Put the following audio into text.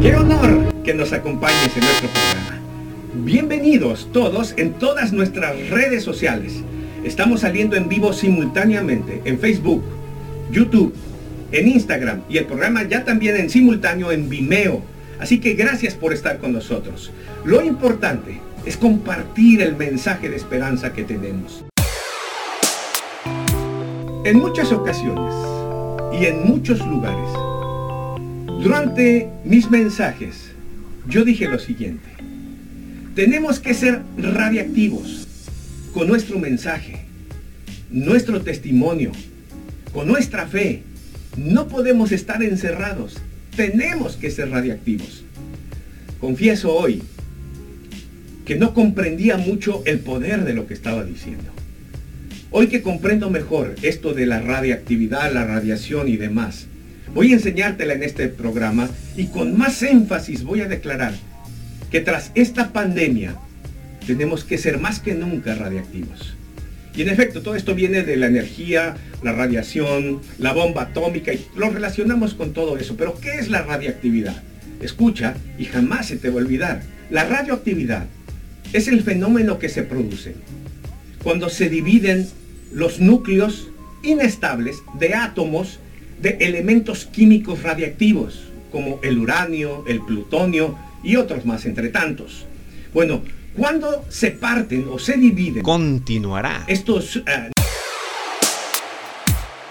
Qué honor que nos acompañes en nuestro programa. Bienvenidos todos en todas nuestras redes sociales. Estamos saliendo en vivo simultáneamente en Facebook, YouTube, en Instagram y el programa ya también en simultáneo en Vimeo. Así que gracias por estar con nosotros. Lo importante es compartir el mensaje de esperanza que tenemos. En muchas ocasiones y en muchos lugares, durante mis mensajes, yo dije lo siguiente. Tenemos que ser radiactivos con nuestro mensaje, nuestro testimonio, con nuestra fe. No podemos estar encerrados. Tenemos que ser radiactivos. Confieso hoy que no comprendía mucho el poder de lo que estaba diciendo. Hoy que comprendo mejor esto de la radiactividad, la radiación y demás, voy a enseñártela en este programa y con más énfasis voy a declarar que tras esta pandemia tenemos que ser más que nunca radiactivos. Y en efecto, todo esto viene de la energía, la radiación, la bomba atómica y lo relacionamos con todo eso. Pero ¿qué es la radiactividad? Escucha y jamás se te va a olvidar. La radioactividad es el fenómeno que se produce cuando se dividen los núcleos inestables de átomos de elementos químicos radiactivos, como el uranio, el plutonio y otros más entre tantos. Bueno, cuando se parten o se dividen Continuará. estos eh,